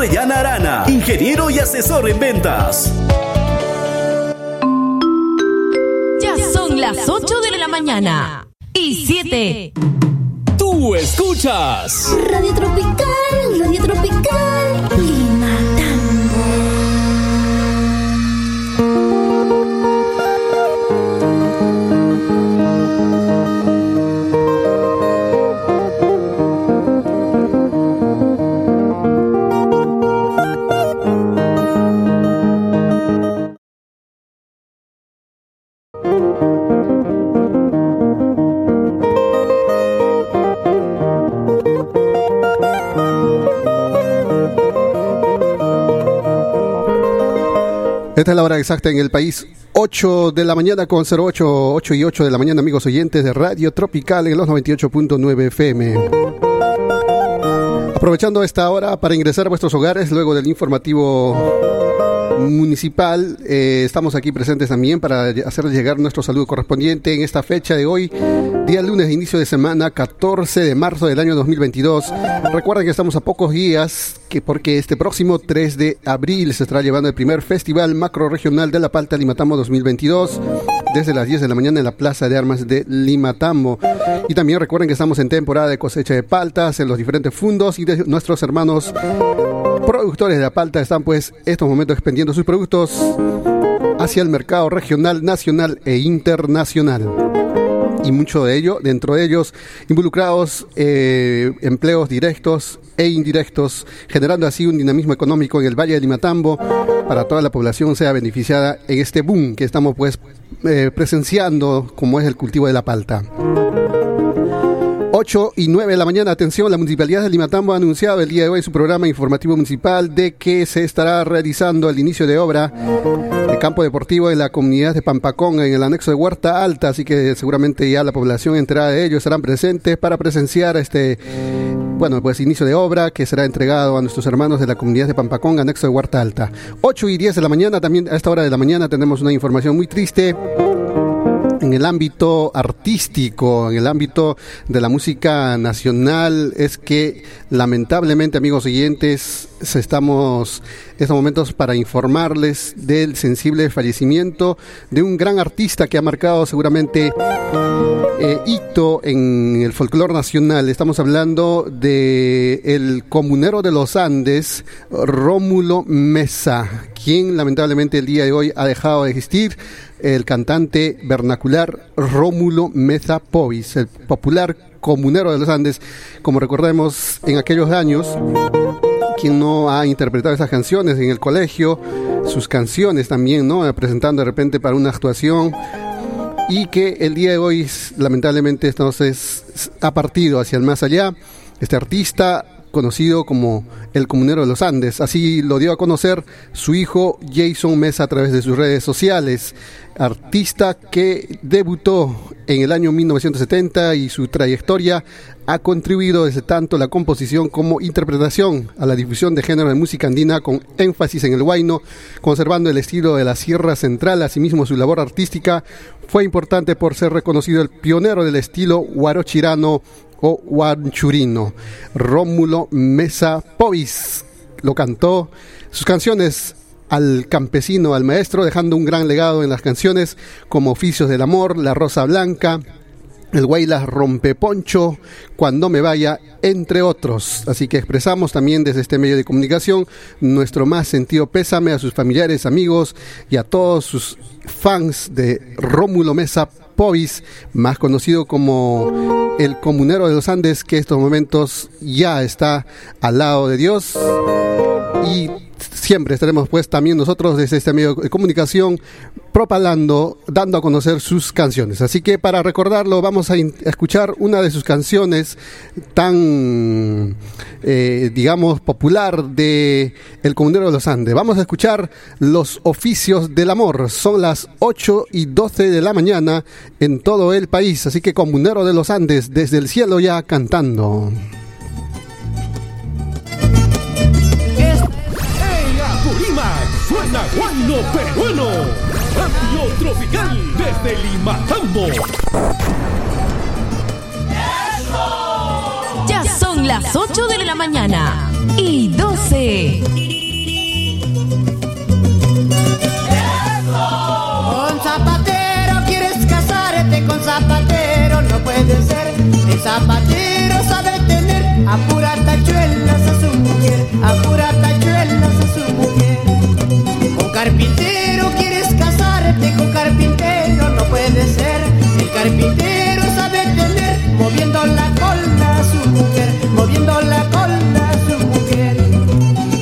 Orellana Arana, ingeniero y asesor en ventas. Ya son las 8 de la mañana y 7. Tú escuchas Radio Tropical, Radio Tropical. Esta es la hora exacta en el país. 8 de la mañana con 08, 8 y 8 de la mañana, amigos oyentes de Radio Tropical en los 98.9 FM. Aprovechando esta hora para ingresar a vuestros hogares luego del informativo municipal, eh, estamos aquí presentes también para hacerles llegar nuestro saludo correspondiente en esta fecha de hoy, día lunes, inicio de semana, 14 de marzo del año 2022. Recuerden que estamos a pocos días que porque este próximo 3 de abril se estará llevando el primer Festival Macro Regional de la Palta Limatambo 2022 desde las 10 de la mañana en la Plaza de Armas de Limatambo. Y también recuerden que estamos en temporada de cosecha de paltas en los diferentes fundos y de nuestros hermanos productores de la palta están pues estos momentos expendiendo sus productos hacia el mercado regional, nacional e internacional y mucho de ello, dentro de ellos involucrados eh, empleos directos e indirectos, generando así un dinamismo económico en el Valle de Limatambo para toda la población sea beneficiada en este boom que estamos pues eh, presenciando como es el cultivo de la palta. 8 y 9 de la mañana, atención, la Municipalidad de Limatambo ha anunciado el día de hoy su programa informativo municipal de que se estará realizando el inicio de obra de campo deportivo en la comunidad de Pampacón en el anexo de Huerta Alta, así que seguramente ya la población enterada de ellos estarán presentes para presenciar este bueno, pues inicio de obra que será entregado a nuestros hermanos de la comunidad de Pampacón, anexo de Huerta Alta. 8 y 10 de la mañana, también a esta hora de la mañana tenemos una información muy triste en el ámbito artístico, en el ámbito de la música nacional, es que lamentablemente, amigos oyentes, estamos en estos momentos para informarles del sensible fallecimiento de un gran artista que ha marcado seguramente eh, hito en el folclore nacional. Estamos hablando de el comunero de los Andes, Rómulo Mesa, quien lamentablemente el día de hoy ha dejado de existir el cantante vernacular Rómulo Meza Povis, el popular comunero de los Andes, como recordemos en aquellos años, quien no ha interpretado esas canciones en el colegio, sus canciones también, ¿no? Presentando de repente para una actuación y que el día de hoy lamentablemente entonces ha partido hacia el más allá. Este artista conocido como el comunero de los Andes. Así lo dio a conocer su hijo Jason Mesa a través de sus redes sociales, artista que debutó en el año 1970 y su trayectoria ha contribuido desde tanto la composición como interpretación a la difusión de género de música andina con énfasis en el huayno, conservando el estilo de la Sierra Central, asimismo su labor artística fue importante por ser reconocido el pionero del estilo huarochirano o Guanchurino. Rómulo Mesa Lo cantó. Sus canciones al campesino, al maestro, dejando un gran legado en las canciones como Oficios del Amor, La Rosa Blanca, el Guaylas Rompeponcho, Cuando me vaya, entre otros. Así que expresamos también desde este medio de comunicación nuestro más sentido pésame a sus familiares, amigos y a todos sus fans de Rómulo Mesa Povis, más conocido como el comunero de los Andes, que en estos momentos ya está al lado de Dios. Siempre estaremos pues también nosotros desde este medio de comunicación propalando, dando a conocer sus canciones. Así que para recordarlo vamos a, escuchar una de sus canciones tan, eh, digamos, popular de El Comunero de los Andes. Vamos a escuchar Los Oficios del Amor. Son las 8 y 12 de la mañana en todo el país. Así que Comunero de los Andes, desde el cielo ya cantando. Guayno peruano. Radio Tropical desde Limatambo. Ya son las 8 de la mañana y 12. Con zapatero quieres casarte, con zapatero no puede ser. El zapatero sabe tener a pura tachuelas a su mujer, a pura tachuelas carpintero quieres casarte, con carpintero no puede ser. El carpintero sabe tener, moviendo la cola a su mujer, moviendo la cola a su mujer.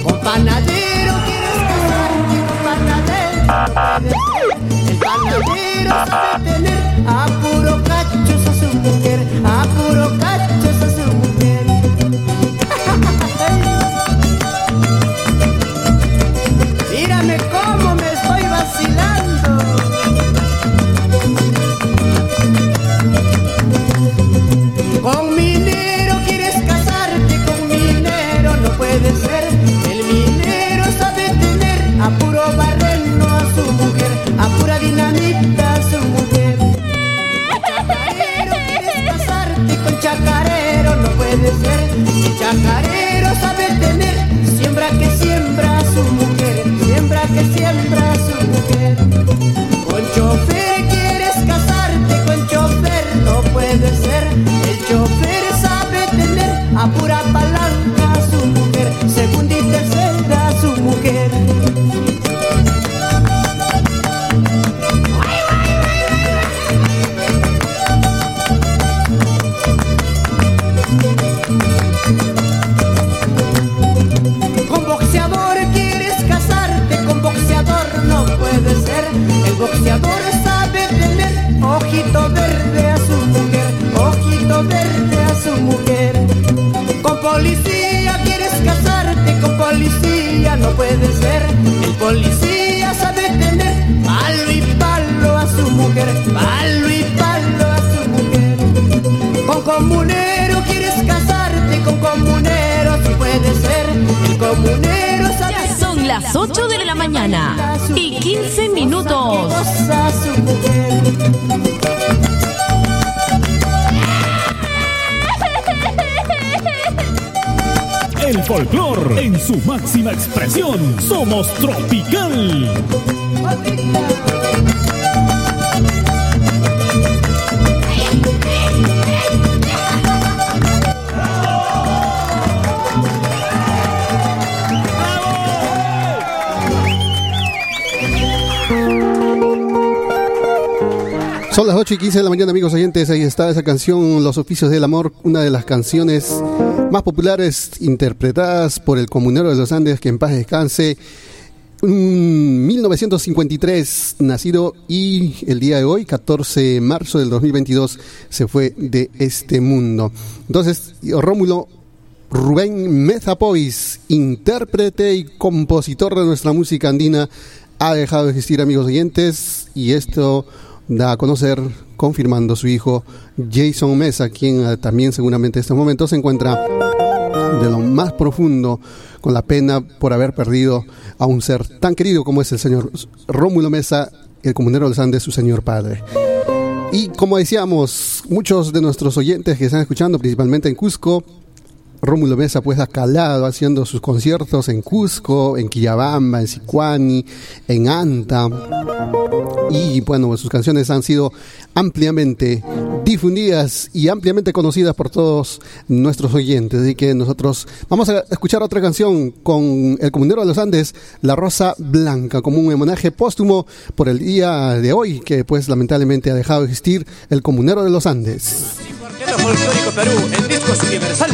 Con panadero quieres casarte, con panadero no puede ser. El panadero sabe tener a sabe El boxeador sabe tener ojito verde a su mujer, ojito verde a su mujer. Con policía quieres casarte, con policía no puede ser. El policía sabe tener palo y palo a su mujer, palo y palo a su mujer. Con comunero quieres casarte, con comunero si puede ser. El comunero sabe son las 8 de la mañana y 15 minutos. El folclor en su máxima expresión. Somos tropical. Son las 8 y 15 de la mañana, amigos oyentes. Ahí está esa canción, Los Oficios del Amor, una de las canciones más populares interpretadas por el comunero de los Andes, que en paz descanse. Un 1953 nacido y el día de hoy, 14 de marzo del 2022, se fue de este mundo. Entonces, Rómulo Rubén Mezapois, intérprete y compositor de nuestra música andina, ha dejado de existir, amigos oyentes, y esto da a conocer, confirmando su hijo Jason Mesa, quien eh, también seguramente en este momento se encuentra de lo más profundo con la pena por haber perdido a un ser tan querido como es el señor Rómulo Mesa, el comunero de los su señor padre. Y como decíamos, muchos de nuestros oyentes que están escuchando, principalmente en Cusco, Rómulo Mesa pues ha calado haciendo sus conciertos en Cusco, en Quillabamba, en Sicuani, en Anta. Y bueno, sus canciones han sido ampliamente difundidas y ampliamente conocidas por todos nuestros oyentes. Así que nosotros vamos a escuchar otra canción con el comunero de los Andes, La Rosa Blanca, como un homenaje póstumo por el día de hoy, que pues lamentablemente ha dejado de existir el comunero de los Andes. Cuarteto Folclórico Perú, en discos universal.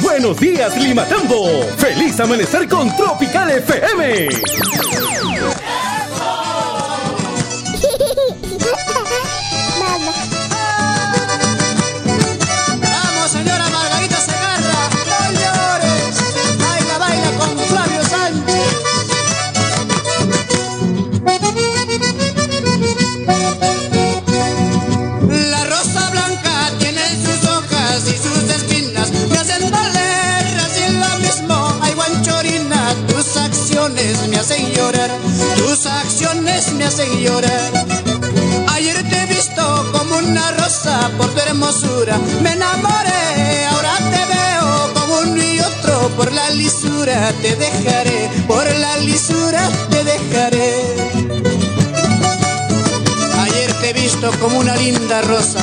Buenos días, Limatambo. Feliz amanecer con Tropical FM. Hermosura. Me enamoré, ahora te veo como uno y otro por la lisura te dejaré, por la lisura te dejaré. Ayer te he visto como una linda rosa,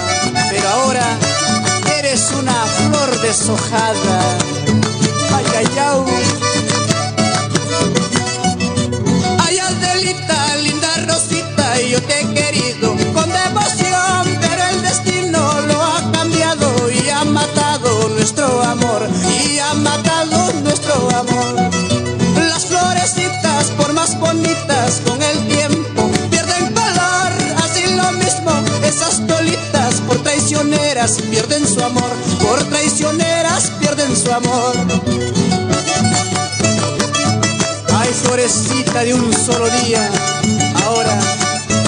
pero ahora eres una flor deshojada. Ay, ay, ay. Ay, Adelita, linda rosita, yo te he querido y ha matado nuestro amor. Las florecitas, por más bonitas con el tiempo, pierden color, así lo mismo, esas tolitas por traicioneras pierden su amor, por traicioneras pierden su amor. Ay, florecita de un solo día, ahora,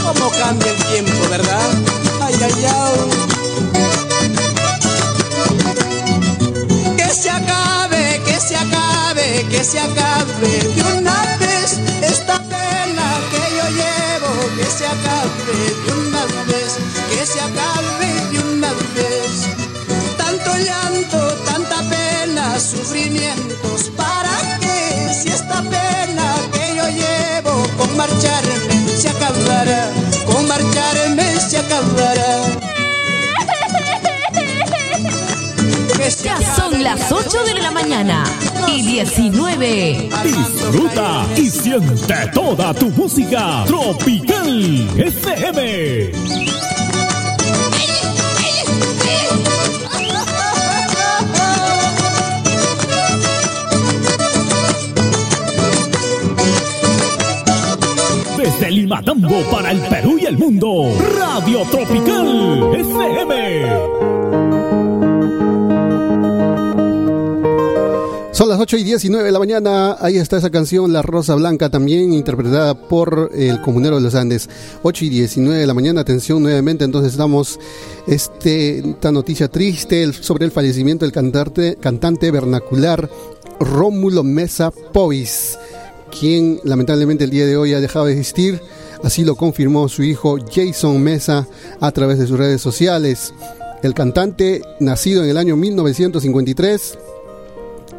¿cómo cambia el tiempo, verdad? Ay, ay, ay. Que se acabe de una vez esta pena que yo llevo, que se acabe de una vez, que se acabe de una vez. Tanto llanto, tanta pena, sufrimientos, ¿para qué? Si esta pena que yo llevo con marcharme se acabará, con marcharme se acabará. Ya son las 8 de la mañana y 19. Disfruta y siente toda tu música tropical FM. Desde Limatambo para el Perú y el mundo, Radio Tropical FM. Son las 8 y 19 de la mañana. Ahí está esa canción, La Rosa Blanca, también interpretada por el Comunero de los Andes. 8 y 19 de la mañana. Atención nuevamente. Entonces, damos este, esta noticia triste sobre el fallecimiento del cantante, cantante vernacular Rómulo Mesa Povis, quien lamentablemente el día de hoy ha dejado de existir. Así lo confirmó su hijo Jason Mesa a través de sus redes sociales. El cantante, nacido en el año 1953,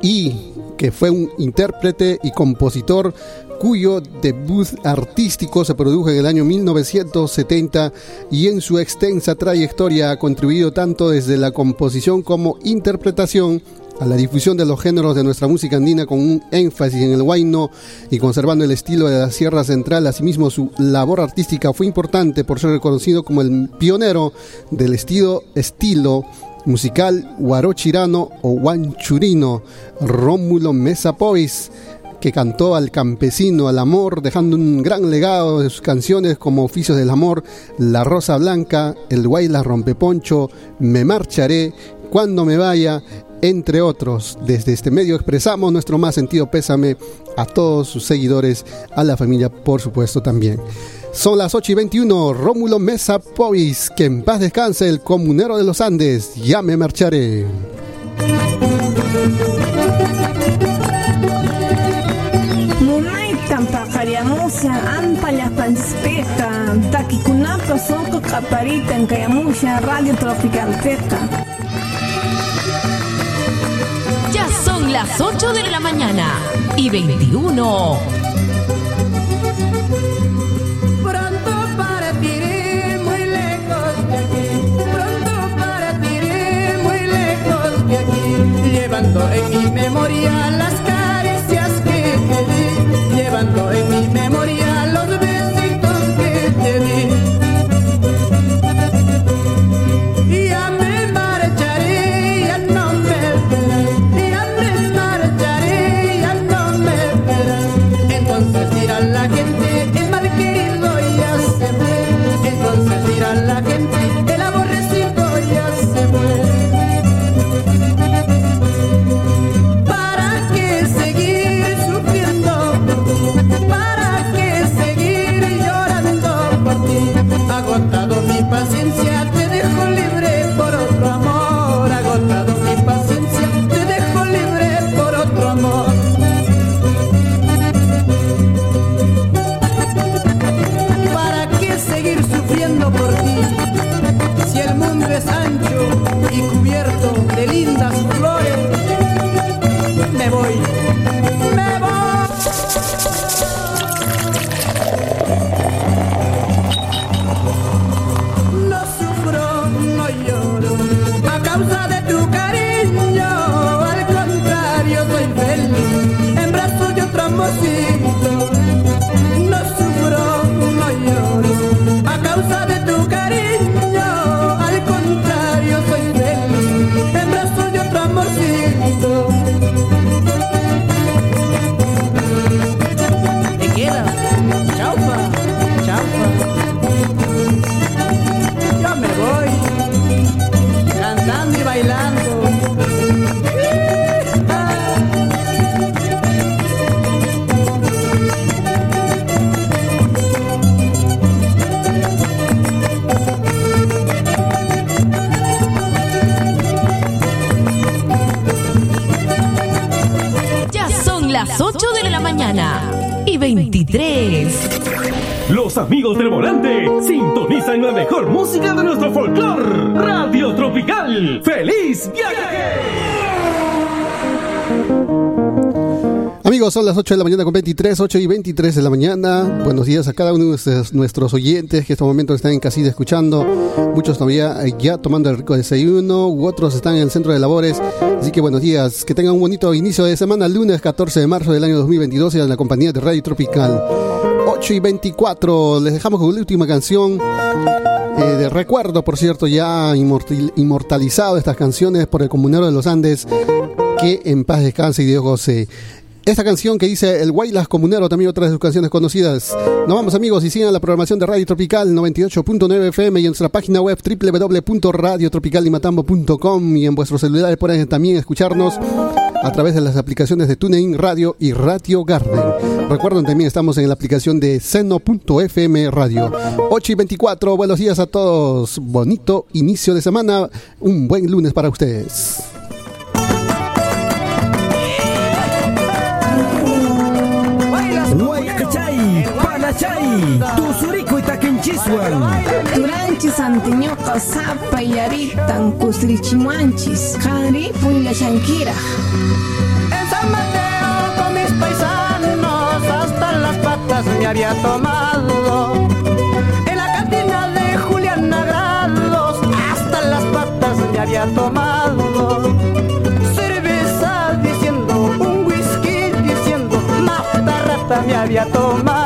y que fue un intérprete y compositor cuyo debut artístico se produjo en el año 1970 y en su extensa trayectoria ha contribuido tanto desde la composición como interpretación a la difusión de los géneros de nuestra música andina con un énfasis en el huayno y conservando el estilo de la Sierra Central. Asimismo, su labor artística fue importante por ser reconocido como el pionero del estilo, estilo musical huarochirano o guanchurino, Rómulo Mesa Pois, que cantó al campesino, al amor, dejando un gran legado de sus canciones como Oficios del Amor, La Rosa Blanca, El Guayla Rompeponcho, Me Marcharé, Cuando Me Vaya, entre otros. Desde este medio expresamos nuestro más sentido pésame a todos sus seguidores, a la familia por supuesto también. Son las 8 y 21, Rómulo Mesa Pois, que en paz descanse el comunero de los Andes, ya me marcharé. Takikunapa suqu qaparitan kayamusha radio tropicalteca Ya son las 8 de la mañana y 21. Llevando en mi memoria las caricias que te di, llevando en mi memoria 2023. Los amigos del volante sintonizan la mejor música de nuestro folclore. Radio Tropical. ¡Feliz viaje! Amigos, son las 8 de la mañana con 23, 8 y 23 de la mañana. Buenos días a cada uno de nuestros, oyentes que en este momento están en casita escuchando. Muchos todavía ya tomando el rico desayuno, u otros están en el centro de labores. Así que buenos días, que tengan un bonito inicio de semana, lunes 14 de marzo del año 2022 en la compañía de Radio Tropical. 8 y 24, les dejamos con la última canción. eh, de recuerdo, por cierto, ya inmortal- inmortalizado estas canciones por el comunero de los Andes, que en paz descanse y Dios goce. Esta canción que dice El Guaylas Comunero, también otra de sus canciones conocidas. Nos vamos amigos y sigan la programación de Radio Tropical 98.9 FM y en nuestra página web www.radiotropicalimatambo.com y en vuestros celulares pueden también escucharnos a través de las aplicaciones de TuneIn Radio y Radio Garden. Recuerden también estamos en la aplicación de seno.fm Radio. 8 y 24, buenos días a todos. Bonito inicio de semana, un buen lunes para ustedes. Panachay, Tusurico y Taquenchiswan. Turanchis antiñoqa sapa yaritan kusrichimanchis qhari punllashankiraq En San Mateo con mis paisanos hasta las patas me había tomado. En la cantina de Julián Nagrados hasta las patas me había tomado. Cerveza diciendo, un whisky diciendo, mata rata me había tomado.